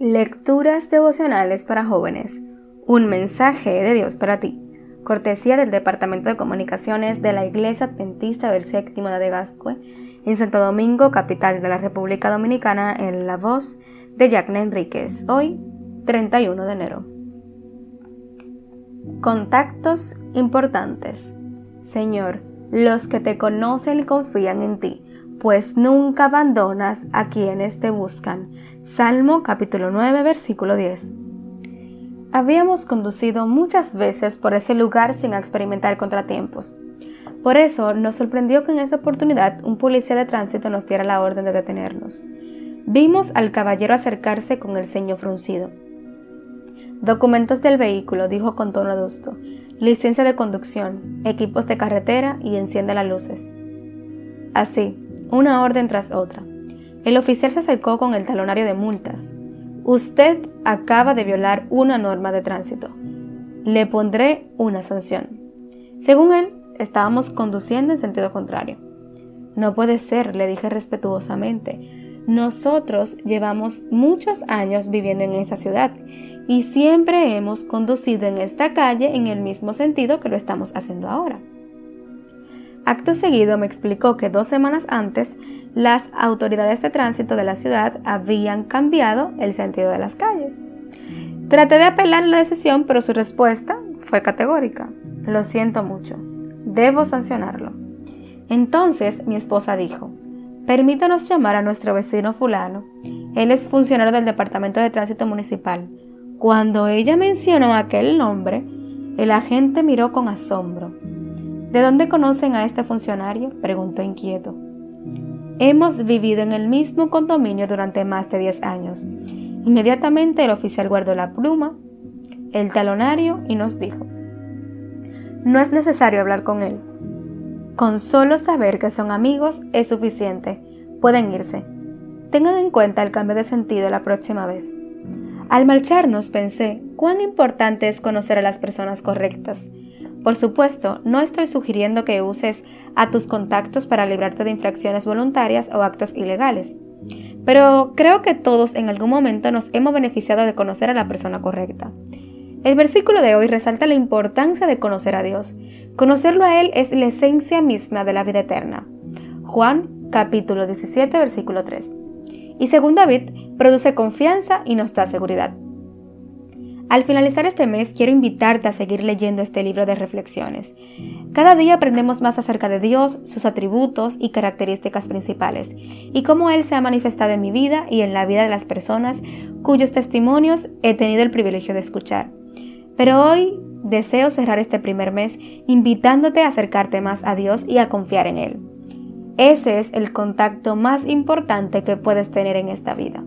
Lecturas devocionales para jóvenes. Un mensaje de Dios para ti. Cortesía del Departamento de Comunicaciones de la Iglesia Adventista del de Gascue en Santo Domingo, capital de la República Dominicana, en la voz de Jacqueline Enríquez. Hoy, 31 de enero. Contactos importantes. Señor, los que te conocen confían en ti pues nunca abandonas a quienes te buscan. Salmo capítulo 9, versículo 10. Habíamos conducido muchas veces por ese lugar sin experimentar contratiempos. Por eso nos sorprendió que en esa oportunidad un policía de tránsito nos diera la orden de detenernos. Vimos al caballero acercarse con el ceño fruncido. Documentos del vehículo, dijo con tono adusto. Licencia de conducción, equipos de carretera y enciende las luces. Así, una orden tras otra. El oficial se acercó con el talonario de multas. Usted acaba de violar una norma de tránsito. Le pondré una sanción. Según él, estábamos conduciendo en sentido contrario. No puede ser, le dije respetuosamente. Nosotros llevamos muchos años viviendo en esa ciudad y siempre hemos conducido en esta calle en el mismo sentido que lo estamos haciendo ahora. Acto seguido me explicó que dos semanas antes las autoridades de tránsito de la ciudad habían cambiado el sentido de las calles. Traté de apelar la decisión, pero su respuesta fue categórica. Lo siento mucho. Debo sancionarlo. Entonces mi esposa dijo, permítanos llamar a nuestro vecino fulano. Él es funcionario del Departamento de Tránsito Municipal. Cuando ella mencionó aquel nombre, el agente miró con asombro. ¿De dónde conocen a este funcionario? preguntó inquieto. Hemos vivido en el mismo condominio durante más de 10 años. Inmediatamente el oficial guardó la pluma, el talonario y nos dijo, no es necesario hablar con él. Con solo saber que son amigos es suficiente. Pueden irse. Tengan en cuenta el cambio de sentido la próxima vez. Al marcharnos pensé cuán importante es conocer a las personas correctas por supuesto, no estoy sugiriendo que uses a tus contactos para librarte de infracciones voluntarias o actos ilegales, pero creo que todos en algún momento nos hemos beneficiado de conocer a la persona correcta. El versículo de hoy resalta la importancia de conocer a Dios. Conocerlo a Él es la esencia misma de la vida eterna. Juan capítulo 17 versículo 3. Y según David, produce confianza y nos da seguridad. Al finalizar este mes quiero invitarte a seguir leyendo este libro de reflexiones. Cada día aprendemos más acerca de Dios, sus atributos y características principales, y cómo Él se ha manifestado en mi vida y en la vida de las personas cuyos testimonios he tenido el privilegio de escuchar. Pero hoy deseo cerrar este primer mes invitándote a acercarte más a Dios y a confiar en Él. Ese es el contacto más importante que puedes tener en esta vida.